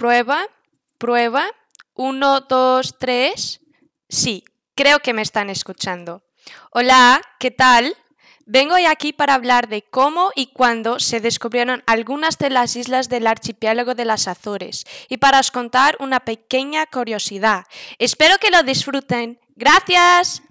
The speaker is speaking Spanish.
Prueba, prueba. Uno, dos, tres. Sí, creo que me están escuchando. Hola, ¿qué tal? Vengo hoy aquí para hablar de cómo y cuándo se descubrieron algunas de las islas del archipiélago de las Azores y para os contar una pequeña curiosidad. Espero que lo disfruten. Gracias.